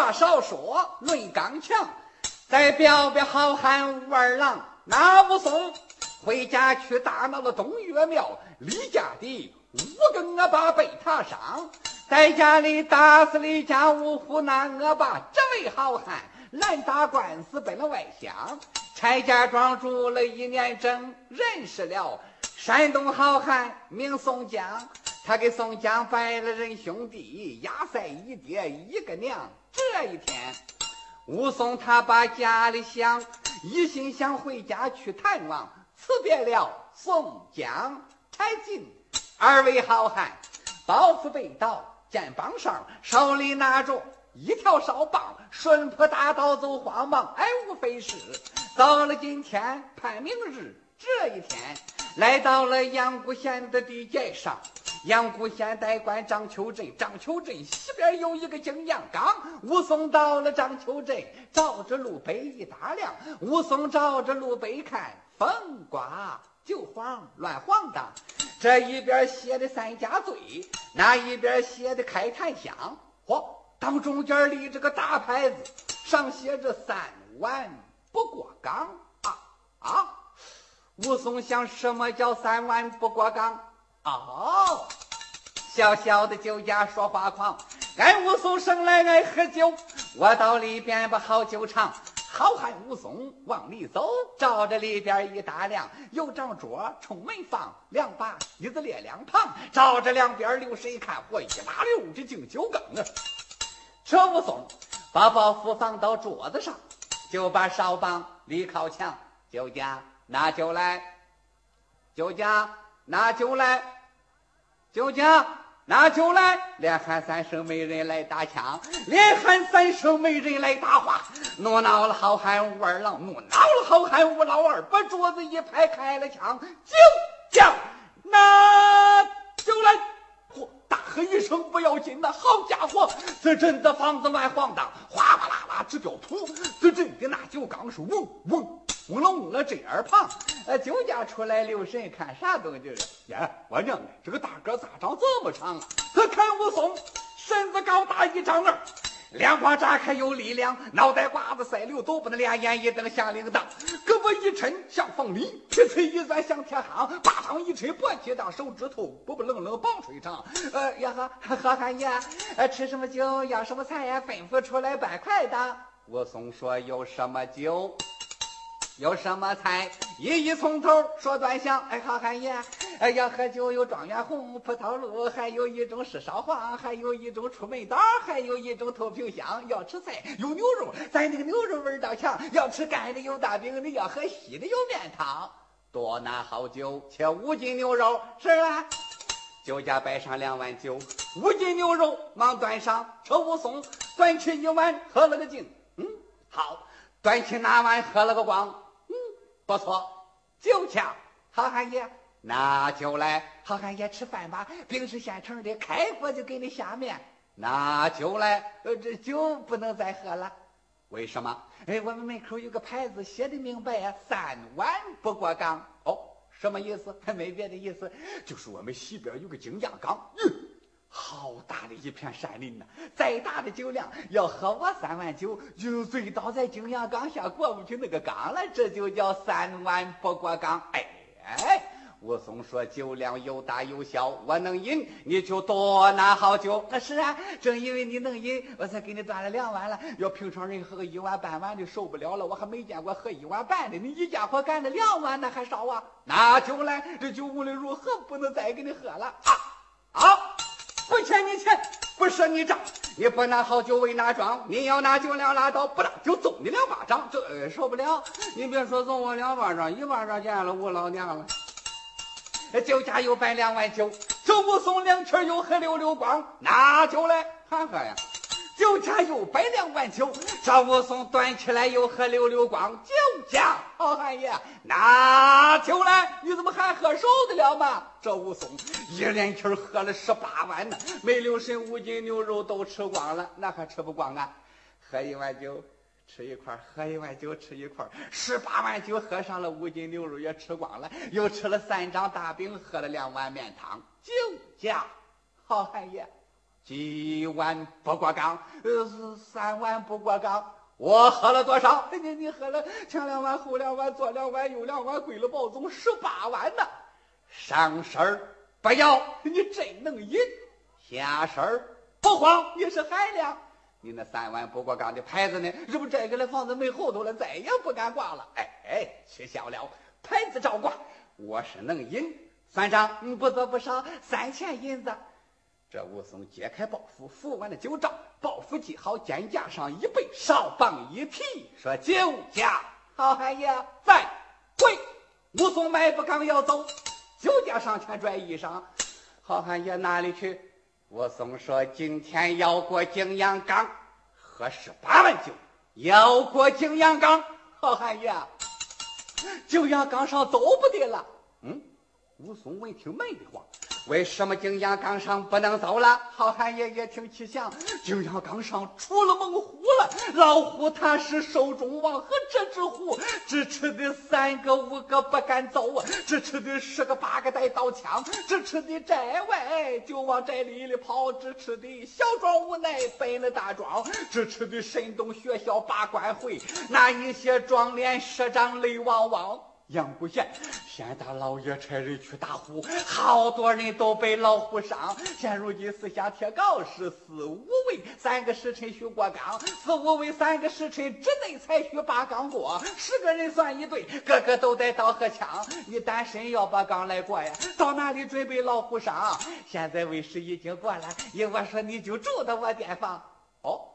话少说，论刚强，再表表好汉武二郎。那武松回家去打闹了东岳庙，李家的五个恶霸被他伤，在家里打死李家五虎那恶霸。这位好汉来打官司奔了外乡，柴家庄住了一年整，认识了山东好汉名宋江。他给宋江拜了人兄弟，压赛一爹一个娘。这一天，武松他把家里想，一心想回家去探望，辞别了宋江、柴进二位好汉，包袱背倒，肩膀上手里拿着一条哨棒，顺坡大道走慌忙，哎，无非是到了今天盼明日。这一天，来到了阳谷县的地界上。阳谷县代官张秋镇，张秋镇西边有一个景阳冈。武松到了张秋镇，照着路北一打量，武松照着路北看，风刮就晃乱晃荡。这一边写的三家醉，那一边写的开檀香。嚯，当中间立着个大牌子，上写着三碗不过岗啊啊！武松想，什么叫三碗不过岗？哦，小小的酒家说话狂，俺武松生来爱喝酒，我到里边把好酒尝。好汉武松往里走，照着里边一打量，有张桌冲门放，两把椅子列两旁，照着两边流水看，嚯，一拉溜这敬酒缸啊！这武松把包袱放到桌子上，就把哨棒立靠墙，酒家拿酒来，酒家。拿酒来，酒家拿酒来，连喊三声没人来打枪，连喊三声没人来打话，怒恼了好汉武二郎，怒恼了好汉武老二，把桌子一拍，开了枪，酒家拿酒来，嚯！大喝一声不要紧呐，好家伙，这阵的房子乱晃荡，哗哗啦啦直掉土，这阵的那酒缸是嗡嗡。嗡了嗡了，这耳旁，呃，酒家出来留神，看啥动静呀，我娘的，这个大个咋长这么长啊？他看武松身子高大一丈二，两光扎开有力量，脑袋瓜子塞溜都不能两眼一瞪像铃铛，胳膊一抻像凤梨，皮腿一钻像铁夯，巴掌一吹脖起当手指头，不不愣愣棒槌长。呃呀哈，好汉爷，呃，吃什么酒，要什么菜呀？吩咐出来办快的。武松说有什么酒？有什么菜？一一从头说端详。哎，好汉爷，哎，要喝酒有状元红、葡萄露，还有一种是烧黄，还有一种出门刀，还有一种透瓶香。要吃菜有牛肉，咱那个牛肉味道强。要吃干的有大饼，你要喝稀的有面汤。多拿好酒，切五斤牛肉。是啊，酒家摆上两碗酒，五斤牛肉忙端上。车武松端起一碗，喝了个净。嗯，好，端起那碗，喝了个光。不错，酒枪，好汉爷拿酒来。好汉爷吃饭吧，饼是现成的，开锅就给你下面。拿酒来，呃，这酒不能再喝了。为什么？哎，我们门口有个牌子，写的明白呀，三碗不过岗。哦，什么意思？没别的意思，就是我们西边有个景阳冈。好大的一片山林呐！再大的酒量，要喝我三碗酒，就醉倒在景阳冈下过不去那个岗了。这就叫三碗不过岗。哎哎，武松说酒量又大又小，我能饮，你就多拿好酒。那是啊，正因为你能饮，我才给你端了两碗了。要平常人喝个一碗半碗的受不了了，我还没见过喝一碗半的。你一家伙干了两碗，那还少啊？拿酒来，这酒无论如何不能再给你喝了啊啊！不欠你钱，不赊你账，你不拿好酒为哪桩？你要拿酒量拉倒，不拿就揍你两巴掌。这受不了，你别说揍我两巴掌，一巴掌见了我老娘了。酒家又摆两碗酒，这武松两圈又喝溜溜光，拿酒来还喝呀。酒家又摆两碗酒，这武松端起来又喝溜溜光。酒家好汉爷拿酒来，你怎么还喝受得了吗？这武松一连气喝了十八碗呢，没留神五斤牛肉都吃光了，那还吃不光啊？喝一碗酒吃一块，喝一碗酒吃一块，十八碗酒喝上了，五斤牛肉也吃光了，又吃了三张大饼，喝了两碗面汤。酒家好汉爷。几碗不过岗，呃，是三碗不过岗。我喝了多少？你你喝了前两碗，后两碗，左两碗，右两碗，归了宝总十八碗呢。上身不要，你真能饮；下身不慌，你是海量。你那三碗不过岗的牌子呢？这不摘下来房子没后头了，再也不敢挂了。哎哎，取消了，牌子照挂。我是能饮，算账不多不少，三钱银子。这武松揭开包袱，扶完了酒罩，包袱系好，肩架上一背，哨棒一提，说：“酒家好汉爷在。”跪武松迈步刚要走，酒家上前拽衣裳：“好汉爷哪里去？”武松说：“今天要过景阳冈，喝十八碗酒。要过景阳冈，好汉爷，景阳冈上走不得了。”嗯，武松闻听闷得慌。为什么景阳冈上不能走了？好汉爷爷听其详，景阳冈上出了猛虎了。老虎他是手中王，和这只虎只吃的三个五个不敢走啊，只吃的十个八个带刀枪，只吃的寨外就往寨里里跑，只吃的小庄无奈奔了大庄，只吃的神东学校八关会，那一些壮脸社长泪汪汪。杨谷县县大老爷差人去打虎，好多人都被老虎伤。现如今私下贴告示，四五位三个时辰需过岗，四五位三个时辰之内才需把岗过。十个人算一队，个个都带刀和枪。你单身要把岗来过呀？到哪里准备老虎伤？现在为时已经过了，我说你就住到我店房。哦。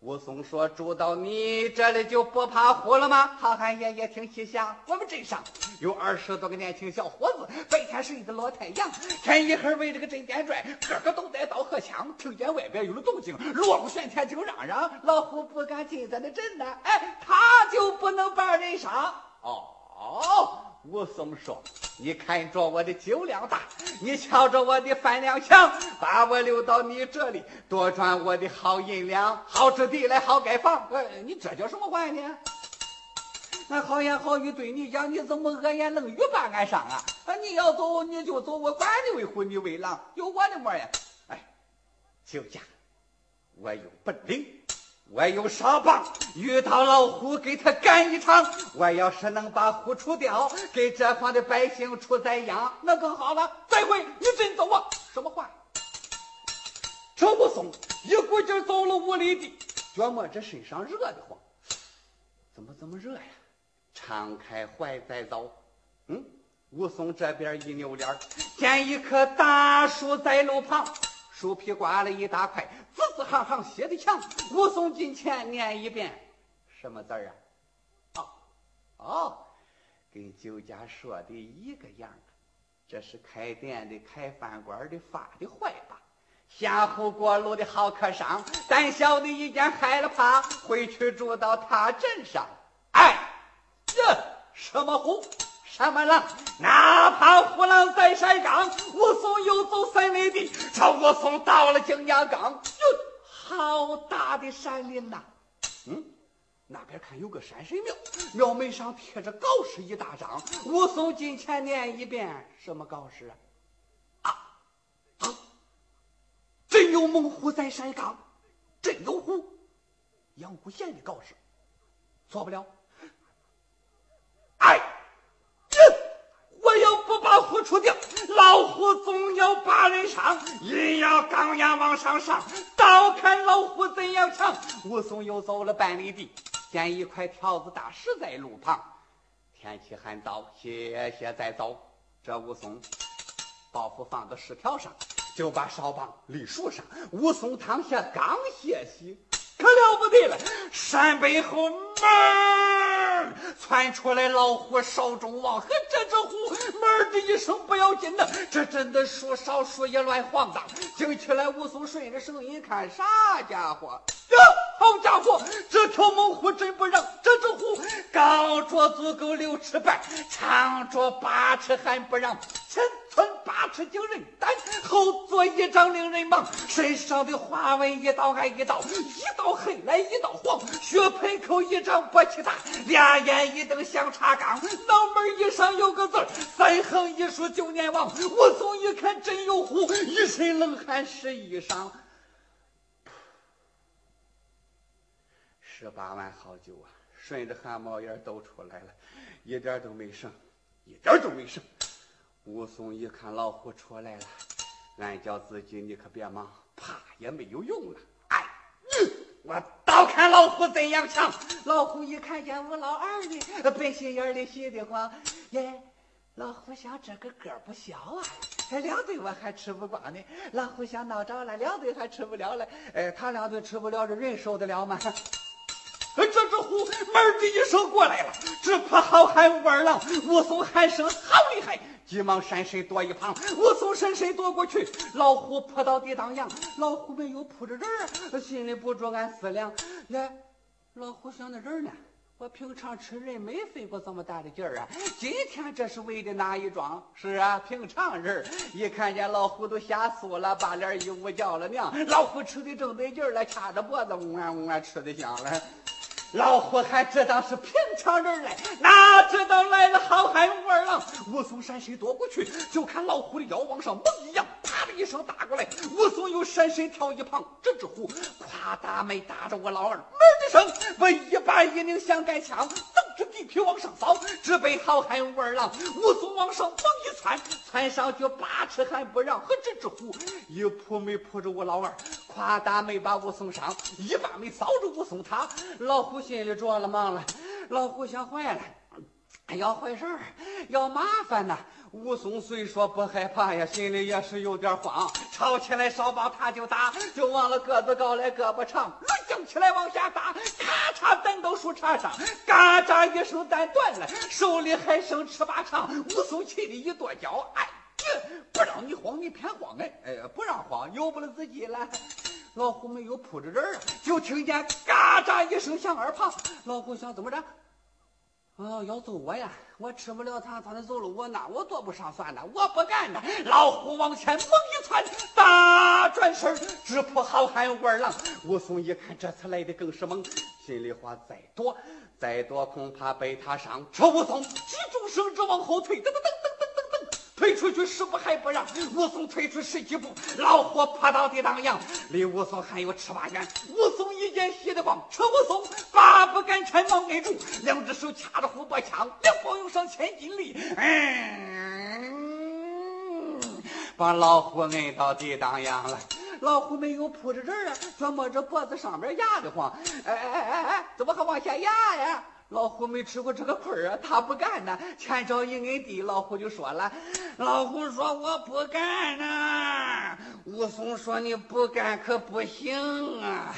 武松说：“住到你这里就不怕虎了吗？”好汉爷爷听细想，我们镇上有二十多个年轻小伙子，白天是一个老太阳，天一黑围着个镇店转，个个都带刀和枪。听见外边有了动静，锣鼓喧天，就嚷嚷：“老虎不敢进咱的镇呢！”哎，他就不能把人杀。哦。武松说：“你看着我的酒量大，你瞧着我的饭量强，把我留到你这里，多赚我的好银两，好置地来，好盖房。哎，你这叫什么话呢？那好言好语对你讲，你怎么恶言冷语把俺伤啊？啊，你要走你就走，我管你为虎，你为狼，有我的么呀？哎，酒家，我有本领。”我有沙棒，遇到老虎给他干一场。我要是能把虎除掉，给这方的百姓除灾殃，那更好了。再会，你真走啊？什么话？这武松一股劲走了五里地，觉摸这身上热的慌，怎么这么热呀？敞开怀再走。嗯，武松这边一扭脸，见一棵大树在路旁。树皮刮了一大块，字字行行写的强。武松近前念一遍，什么字儿啊？哦哦，跟酒家说的一个样这是开店的、开饭馆的发的坏吧？下湖过路的好客商，胆小的一见害了怕，回去住到他镇上。哎，这什么虎？什么狼？哪怕虎狼在山岗，武松又走三里地，朝武松到了景阳冈，哟，好大的山林呐！嗯，那边看有个山神庙，庙门上贴着告示一大张。武松近前念一遍，什么告示啊？啊！真有猛虎在山岗，真有虎！阳谷县的告示，错不了。哎。我要不把虎出掉，老虎总要把人伤。人要钢牙往上上，倒看老虎怎样强。武松又走了半里地，见一块条子大石在路旁。天气还早，歇歇再走。这武松包袱放到石条上，就把哨棒立树上。武松躺下刚歇息，可了不得了，山背后门。窜出来老虎少中王和这只虎，门的一声不要紧的，这真的树梢树叶乱晃荡。惊起来，武松顺着声音看，啥家伙？哟，好家伙，这条猛虎真不让！这只虎高着足够六尺半，长着八尺还不让。前寸八尺惊人胆，后坐一丈令人忙。身上的花纹一道挨一道，一道黑来一道黄，血盆口一上不去大两眼一瞪像茶缸脑门一上有个字三横一竖就念王武松一看真有虎一身冷汗湿衣裳。十八碗好酒啊顺着汗毛眼都出来了一点都没剩一点都没剩。武松一看老虎出来了俺叫自己你可别忙怕也没有用了。我倒看老虎怎样强。老虎一看见我老二呢，本心眼里喜得慌，耶。老虎想这个个不小啊，两顿我还吃不光呢。老虎想闹着了，两顿还吃不了了。哎，他两顿吃不了，这人受得了吗？这只虎门的一声过来了，只怕好汉武二郎。武松喊声好厉害，急忙闪身躲一旁。武松闪身躲过去，老虎扑到地当阳。老虎没有扑着人儿，心里不住暗思量：那老虎想那人呢？我平常吃人没费过这么大的劲儿啊！今天这是为的哪一桩？是啊，平常人一看见老虎都吓酥了，把脸一捂叫了娘。老虎吃的正得劲儿了，掐着脖子呜啊呜啊吃的香了。老虎还知道是平常人来，哪知道来了好汉武二郎。武松闪身躲过去，就看老虎的腰往上猛一扬，啪的一声打过来。武松又闪身跳一旁，这只虎夸大没打着我老二，闷的声，我一把一拧想改枪，这地皮往上扫，直奔好汉武二郎。武松往上猛一窜，窜上去八尺还不让，和这只虎一扑没扑着我老二，夸大没把武松伤，一把没扫着武松他，老虎。心里着了忙了，老虎想坏了，要坏事儿，要麻烦呐。武松虽说不害怕呀，心里也是有点慌。吵起来，少棒他就打，就忘了个子高来胳膊长，抡将起来往下打，咔嚓弹到树杈上，嘎喳一声弹断了，手里还剩尺八长。武松气得一跺脚，哎，不让你慌，你偏慌哎，哎，不让慌，由不了自己了。老虎没有扑着人儿，就听见嘎喳一声响耳旁。老虎想怎么着？啊，要揍我呀！我吃不了他，他能揍了我那我多不上算呢！我不干呐！老虎往前猛一窜，大转身直扑好汉武二郎。武松一看这次来的更是猛，心里话再多再多，恐怕被他伤。吃武松急中生智往后退，噔噔噔。退出去十步还不让，武松退出十几步，老虎扑到地当阳，离武松还有尺八远。武松一见喜得慌，扯武松八步赶前忙摁住，两只手掐着虎脖枪，两膀用上千斤力，嗯，把老虎摁到地当阳了。老虎没有扑着人啊，就摸着脖子上边压得慌。哎哎哎哎哎，怎么还往下压呀？老虎没吃过这个亏啊，他不干呢。前脚一摁地，老虎就说了：“老虎说我不干呐。”武松说：“你不干可不行啊。”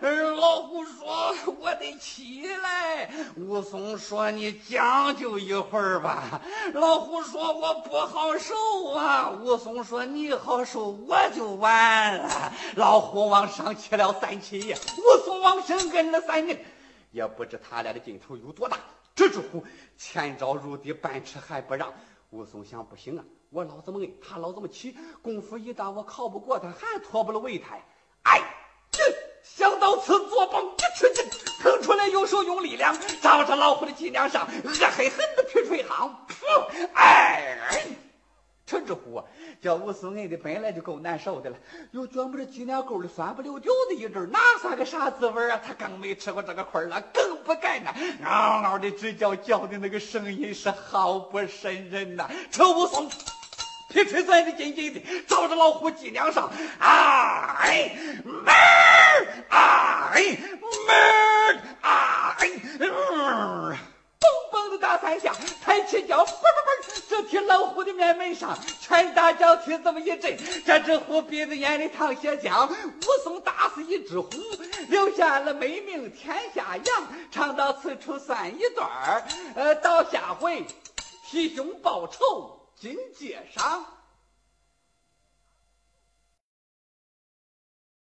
老虎说：“我得起来。”武松说：“你将就一会儿吧。”老虎说：“我不好受啊。”武松说：“你好受，我就完了。”老虎往上起了三起，武松往身摁了三摁。也不知他俩的劲头有多大。这只虎前招入地，半尺还不让。武松想：不行啊，我老这么摁，他老这么起。功夫一大，我靠不过他，还脱不了围台。哎，想到此，左膀一吃劲，腾出来右手用力量，照着老虎的脊梁上，恶狠狠的劈出一行。哎，这只虎。叫武松摁的本来就够难受的了，又觉不着脊梁沟里酸不溜丢的一阵哪算个啥滋味啊？他更没吃过这个亏了，更不干了。嗷嗷的直叫，叫的那个声音是好不渗人呐。这武松皮腿攥的紧紧的，照着老虎脊梁上，啊哎，门儿，哎，门儿，哎。嘣嘣的打三下，抬起脚，嘣，老虎的面门上，拳打脚踢这么一阵，这只虎鼻子眼里淌血浆。武松打死一只虎，留下了美名天下扬。唱到此处算一段儿，呃，到下回替兄报仇，今接赏。